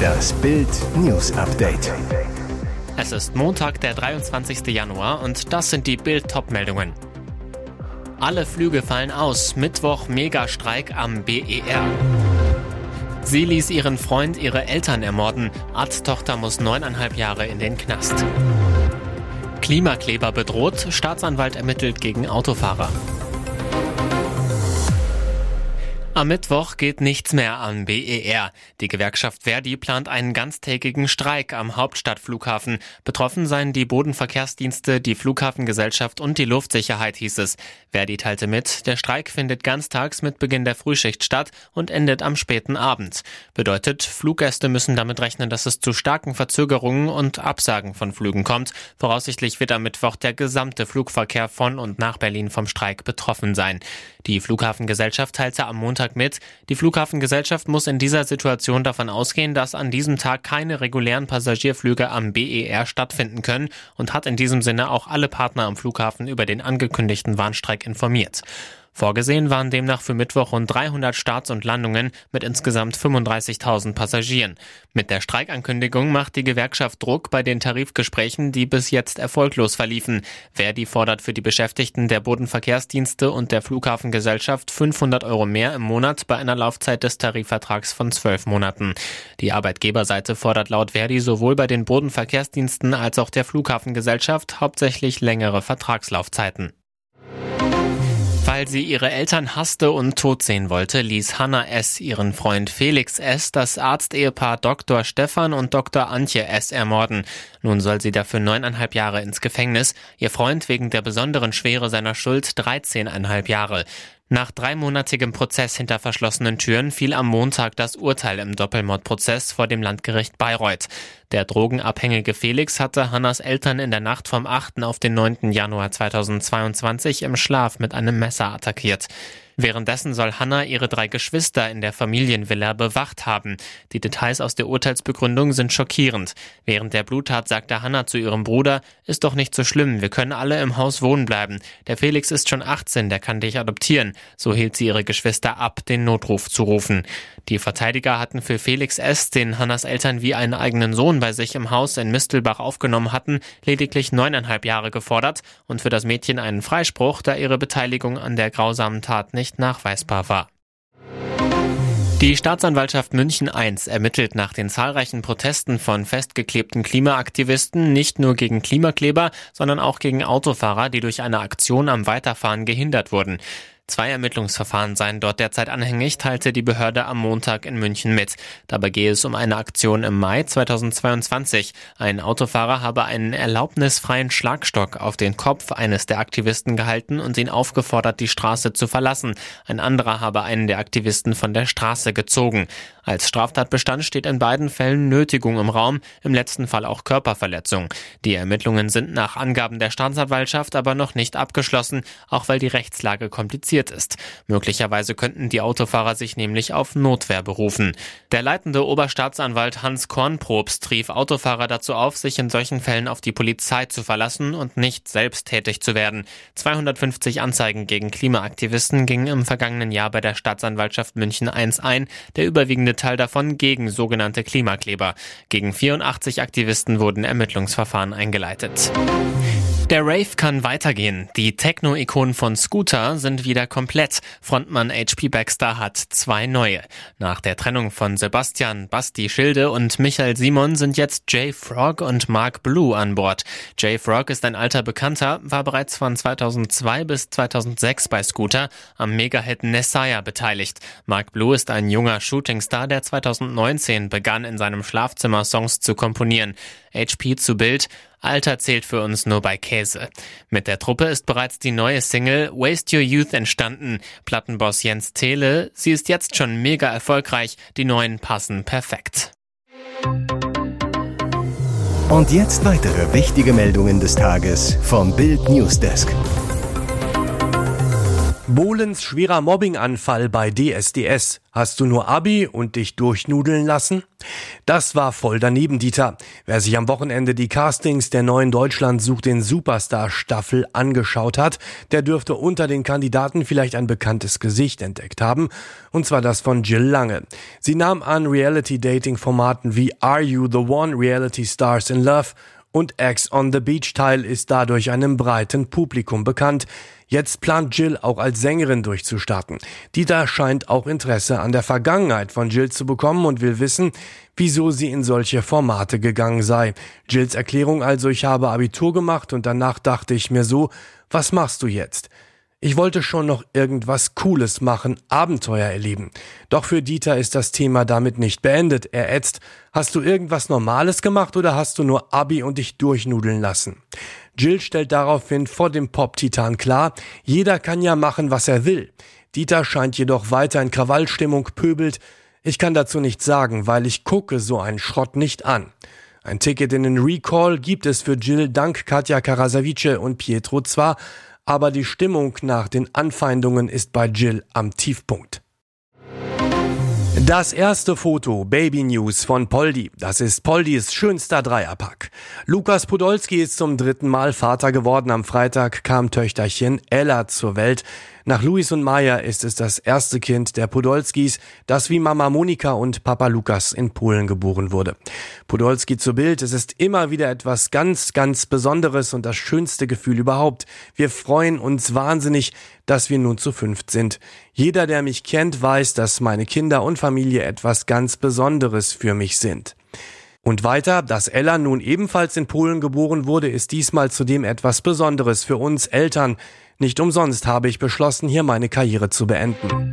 Das Bild News Update. Es ist Montag, der 23. Januar und das sind die Bild meldungen Alle Flüge fallen aus. Mittwoch Megastreik am BER. Sie ließ ihren Freund ihre Eltern ermorden. Arzttochter muss neuneinhalb Jahre in den Knast. Klimakleber bedroht. Staatsanwalt ermittelt gegen Autofahrer. Am Mittwoch geht nichts mehr am BER. Die Gewerkschaft Verdi plant einen ganztägigen Streik am Hauptstadtflughafen. Betroffen seien die Bodenverkehrsdienste, die Flughafengesellschaft und die Luftsicherheit, hieß es. Verdi teilte mit, der Streik findet ganztags mit Beginn der Frühschicht statt und endet am späten Abend. Bedeutet, Fluggäste müssen damit rechnen, dass es zu starken Verzögerungen und Absagen von Flügen kommt. Voraussichtlich wird am Mittwoch der gesamte Flugverkehr von und nach Berlin vom Streik betroffen sein. Die Flughafengesellschaft teilte am Montag mit. Die Flughafengesellschaft muss in dieser Situation davon ausgehen, dass an diesem Tag keine regulären Passagierflüge am BER stattfinden können und hat in diesem Sinne auch alle Partner am Flughafen über den angekündigten Warnstreik informiert. Vorgesehen waren demnach für Mittwoch rund 300 Starts und Landungen mit insgesamt 35.000 Passagieren. Mit der Streikankündigung macht die Gewerkschaft Druck bei den Tarifgesprächen, die bis jetzt erfolglos verliefen. Verdi fordert für die Beschäftigten der Bodenverkehrsdienste und der Flughafengesellschaft 500 Euro mehr im Monat bei einer Laufzeit des Tarifvertrags von zwölf Monaten. Die Arbeitgeberseite fordert laut Verdi sowohl bei den Bodenverkehrsdiensten als auch der Flughafengesellschaft hauptsächlich längere Vertragslaufzeiten. Weil sie ihre Eltern hasste und tot sehen wollte, ließ Hannah S. ihren Freund Felix S. das Arztehepaar Dr. Stefan und Dr. Antje S. ermorden. Nun soll sie dafür neuneinhalb Jahre ins Gefängnis, ihr Freund wegen der besonderen Schwere seiner Schuld dreizehneinhalb Jahre. Nach dreimonatigem Prozess hinter verschlossenen Türen fiel am Montag das Urteil im Doppelmordprozess vor dem Landgericht Bayreuth. Der drogenabhängige Felix hatte Hannas Eltern in der Nacht vom 8. auf den 9. Januar 2022 im Schlaf mit einem Messer attackiert. Währenddessen soll Hannah ihre drei Geschwister in der Familienvilla bewacht haben. Die Details aus der Urteilsbegründung sind schockierend. Während der Bluttat sagte Hannah zu ihrem Bruder, ist doch nicht so schlimm, wir können alle im Haus wohnen bleiben. Der Felix ist schon 18, der kann dich adoptieren. So hielt sie ihre Geschwister ab, den Notruf zu rufen. Die Verteidiger hatten für Felix S., den Hannas Eltern wie einen eigenen Sohn bei sich im Haus in Mistelbach aufgenommen hatten, lediglich neuneinhalb Jahre gefordert und für das Mädchen einen Freispruch, da ihre Beteiligung an der grausamen Tat nicht nachweisbar war. Die Staatsanwaltschaft München I ermittelt nach den zahlreichen Protesten von festgeklebten Klimaaktivisten nicht nur gegen Klimakleber, sondern auch gegen Autofahrer, die durch eine Aktion am Weiterfahren gehindert wurden. Zwei Ermittlungsverfahren seien dort derzeit anhängig, teilte die Behörde am Montag in München mit. Dabei gehe es um eine Aktion im Mai 2022. Ein Autofahrer habe einen erlaubnisfreien Schlagstock auf den Kopf eines der Aktivisten gehalten und ihn aufgefordert, die Straße zu verlassen. Ein anderer habe einen der Aktivisten von der Straße gezogen. Als Straftatbestand steht in beiden Fällen Nötigung im Raum, im letzten Fall auch Körperverletzung. Die Ermittlungen sind nach Angaben der Staatsanwaltschaft aber noch nicht abgeschlossen, auch weil die Rechtslage kompliziert ist. Möglicherweise könnten die Autofahrer sich nämlich auf Notwehr berufen. Der leitende Oberstaatsanwalt Hans Kornprobst rief Autofahrer dazu auf, sich in solchen Fällen auf die Polizei zu verlassen und nicht selbst tätig zu werden. 250 Anzeigen gegen Klimaaktivisten gingen im vergangenen Jahr bei der Staatsanwaltschaft München I ein, der überwiegende Teil davon gegen sogenannte Klimakleber. Gegen 84 Aktivisten wurden Ermittlungsverfahren eingeleitet. Der Rave kann weitergehen. Die Techno-Ikonen von Scooter sind wieder komplett. Frontmann HP Baxter hat zwei neue. Nach der Trennung von Sebastian, Basti Schilde und Michael Simon sind jetzt Jay Frog und Mark Blue an Bord. Jay Frog ist ein alter Bekannter, war bereits von 2002 bis 2006 bei Scooter am Megahit Nessaya beteiligt. Mark Blue ist ein junger Shootingstar, der 2019 begann in seinem Schlafzimmer Songs zu komponieren. HP zu Bild Alter zählt für uns nur bei Käse. Mit der Truppe ist bereits die neue Single Waste Your Youth entstanden. Plattenboss Jens Tele, sie ist jetzt schon mega erfolgreich, die neuen passen perfekt. Und jetzt weitere wichtige Meldungen des Tages vom Bild Newsdesk. Bohlens schwerer Mobbinganfall bei DSDS. Hast du nur Abi und dich durchnudeln lassen? Das war voll daneben, Dieter. Wer sich am Wochenende die Castings der neuen Deutschland sucht den Superstar Staffel angeschaut hat, der dürfte unter den Kandidaten vielleicht ein bekanntes Gesicht entdeckt haben. Und zwar das von Jill Lange. Sie nahm an Reality-Dating-Formaten wie Are You the One Reality Stars in Love und Ex on the Beach Teil ist dadurch einem breiten Publikum bekannt. Jetzt plant Jill auch als Sängerin durchzustarten. Dieter scheint auch Interesse an der Vergangenheit von Jill zu bekommen und will wissen, wieso sie in solche Formate gegangen sei. Jills Erklärung also, ich habe Abitur gemacht und danach dachte ich mir so, was machst du jetzt? Ich wollte schon noch irgendwas Cooles machen, Abenteuer erleben. Doch für Dieter ist das Thema damit nicht beendet. Er ätzt, hast du irgendwas Normales gemacht oder hast du nur Abi und dich durchnudeln lassen? Jill stellt daraufhin vor dem Pop-Titan klar, jeder kann ja machen, was er will. Dieter scheint jedoch weiter in Krawallstimmung pöbelt. Ich kann dazu nichts sagen, weil ich gucke so einen Schrott nicht an. Ein Ticket in den Recall gibt es für Jill dank Katja Karasavice und Pietro zwar, aber die Stimmung nach den Anfeindungen ist bei Jill am Tiefpunkt. Das erste Foto, Baby News von Poldi. Das ist Poldis schönster Dreierpack. Lukas Podolski ist zum dritten Mal Vater geworden. Am Freitag kam Töchterchen Ella zur Welt. Nach Luis und Maya ist es das erste Kind der Podolskis, das wie Mama Monika und Papa Lukas in Polen geboren wurde. Podolski zu Bild, es ist immer wieder etwas ganz, ganz Besonderes und das schönste Gefühl überhaupt. Wir freuen uns wahnsinnig, dass wir nun zu fünft sind. Jeder, der mich kennt, weiß, dass meine Kinder und Familie etwas ganz Besonderes für mich sind. Und weiter, dass Ella nun ebenfalls in Polen geboren wurde, ist diesmal zudem etwas Besonderes für uns Eltern. Nicht umsonst habe ich beschlossen, hier meine Karriere zu beenden.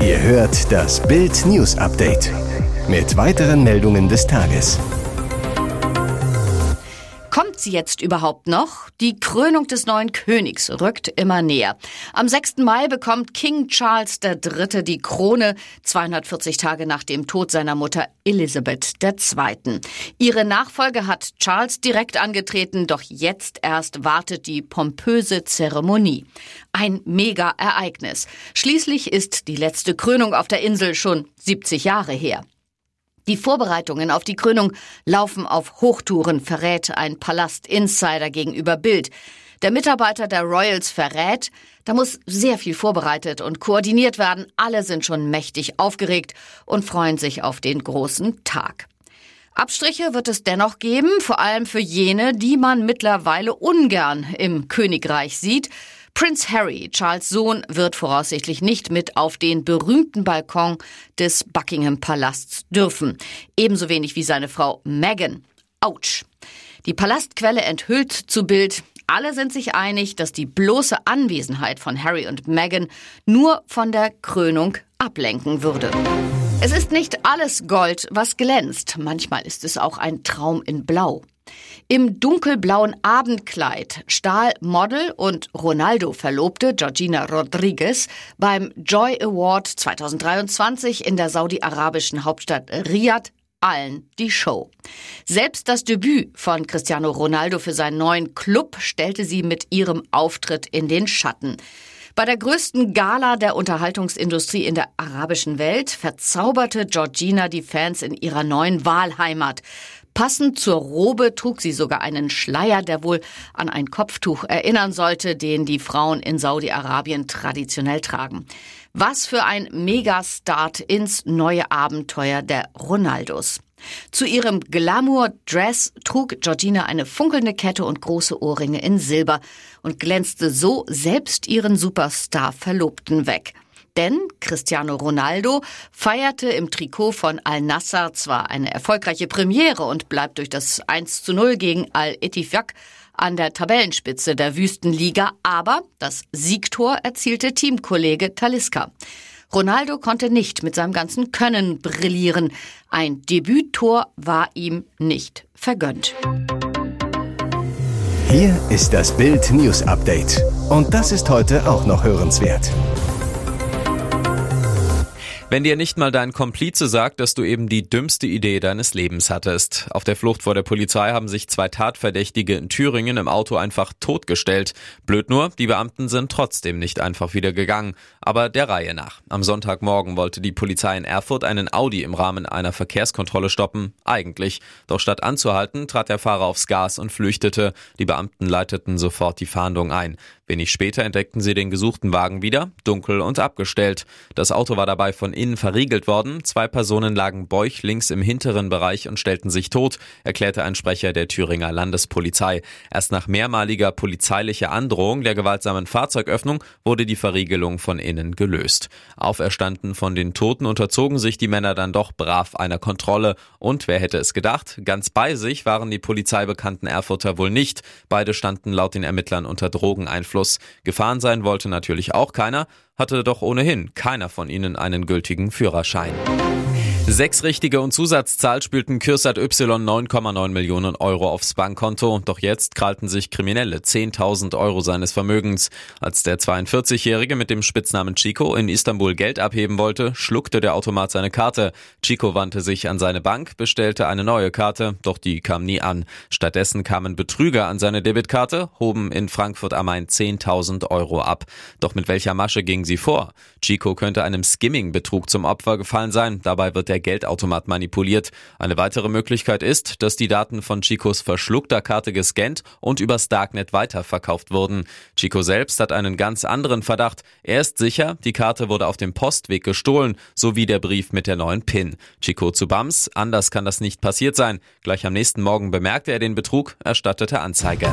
Ihr hört das Bild News Update mit weiteren Meldungen des Tages. Kommt sie jetzt überhaupt noch? Die Krönung des neuen Königs rückt immer näher. Am 6. Mai bekommt King Charles III. die Krone, 240 Tage nach dem Tod seiner Mutter Elizabeth II. Ihre Nachfolge hat Charles direkt angetreten, doch jetzt erst wartet die pompöse Zeremonie. Ein Mega-Ereignis. Schließlich ist die letzte Krönung auf der Insel schon 70 Jahre her. Die Vorbereitungen auf die Krönung laufen auf Hochtouren, verrät ein Palast-Insider gegenüber Bild. Der Mitarbeiter der Royals verrät, da muss sehr viel vorbereitet und koordiniert werden. Alle sind schon mächtig aufgeregt und freuen sich auf den großen Tag. Abstriche wird es dennoch geben, vor allem für jene, die man mittlerweile ungern im Königreich sieht. Prince Harry, Charles Sohn, wird voraussichtlich nicht mit auf den berühmten Balkon des Buckingham Palasts dürfen. Ebenso wenig wie seine Frau Meghan. Autsch. Die Palastquelle enthüllt zu Bild, alle sind sich einig, dass die bloße Anwesenheit von Harry und Meghan nur von der Krönung ablenken würde. Es ist nicht alles Gold, was glänzt. Manchmal ist es auch ein Traum in Blau. Im dunkelblauen Abendkleid stahl Model und Ronaldo-Verlobte Georgina Rodriguez beim Joy Award 2023 in der saudi-arabischen Hauptstadt Riyadh allen die Show. Selbst das Debüt von Cristiano Ronaldo für seinen neuen Club stellte sie mit ihrem Auftritt in den Schatten. Bei der größten Gala der Unterhaltungsindustrie in der arabischen Welt verzauberte Georgina die Fans in ihrer neuen Wahlheimat. Passend zur Robe trug sie sogar einen Schleier, der wohl an ein Kopftuch erinnern sollte, den die Frauen in Saudi-Arabien traditionell tragen. Was für ein Megastart ins neue Abenteuer der Ronaldos. Zu ihrem Glamour-Dress trug Georgina eine funkelnde Kette und große Ohrringe in Silber und glänzte so selbst ihren Superstar-Verlobten weg. Denn Cristiano Ronaldo feierte im Trikot von Al-Nassr zwar eine erfolgreiche Premiere und bleibt durch das 1 zu 0 gegen Al-Etifak an der Tabellenspitze der Wüstenliga, aber das Siegtor erzielte Teamkollege Taliska. Ronaldo konnte nicht mit seinem ganzen Können brillieren. Ein Debüttor war ihm nicht vergönnt. Hier ist das Bild News Update. Und das ist heute auch noch hörenswert. Wenn dir nicht mal dein Komplize sagt, dass du eben die dümmste Idee deines Lebens hattest. Auf der Flucht vor der Polizei haben sich zwei Tatverdächtige in Thüringen im Auto einfach totgestellt. Blöd nur, die Beamten sind trotzdem nicht einfach wieder gegangen. Aber der Reihe nach. Am Sonntagmorgen wollte die Polizei in Erfurt einen Audi im Rahmen einer Verkehrskontrolle stoppen. Eigentlich. Doch statt anzuhalten, trat der Fahrer aufs Gas und flüchtete. Die Beamten leiteten sofort die Fahndung ein. Wenig später entdeckten sie den gesuchten Wagen wieder, dunkel und abgestellt. Das Auto war dabei von innen verriegelt worden. Zwei Personen lagen bäuchlings im hinteren Bereich und stellten sich tot, erklärte ein Sprecher der Thüringer Landespolizei. Erst nach mehrmaliger polizeilicher Androhung der gewaltsamen Fahrzeugöffnung wurde die Verriegelung von innen gelöst. Auferstanden von den Toten unterzogen sich die Männer dann doch brav einer Kontrolle. Und wer hätte es gedacht? Ganz bei sich waren die polizeibekannten Erfurter wohl nicht. Beide standen laut den Ermittlern unter Drogeneinfluss. Gefahren sein wollte natürlich auch keiner, hatte doch ohnehin keiner von ihnen einen gültigen Führerschein. Sechs richtige und Zusatzzahl spielten Kürsat Y 9,9 Millionen Euro aufs Bankkonto. Doch jetzt krallten sich Kriminelle 10.000 Euro seines Vermögens. Als der 42-Jährige mit dem Spitznamen Chico in Istanbul Geld abheben wollte, schluckte der Automat seine Karte. Chico wandte sich an seine Bank, bestellte eine neue Karte, doch die kam nie an. Stattdessen kamen Betrüger an seine Debitkarte, hoben in Frankfurt am Main 10.000 Euro ab. Doch mit welcher Masche ging sie vor? Chico könnte einem Skimming-Betrug zum Opfer gefallen sein. Dabei wird der Geldautomat manipuliert. Eine weitere Möglichkeit ist, dass die Daten von Chicos verschluckter Karte gescannt und übers Darknet weiterverkauft wurden. Chico selbst hat einen ganz anderen Verdacht. Er ist sicher, die Karte wurde auf dem Postweg gestohlen, sowie der Brief mit der neuen PIN. Chico zu Bams, anders kann das nicht passiert sein. Gleich am nächsten Morgen bemerkte er den Betrug, erstattete Anzeige.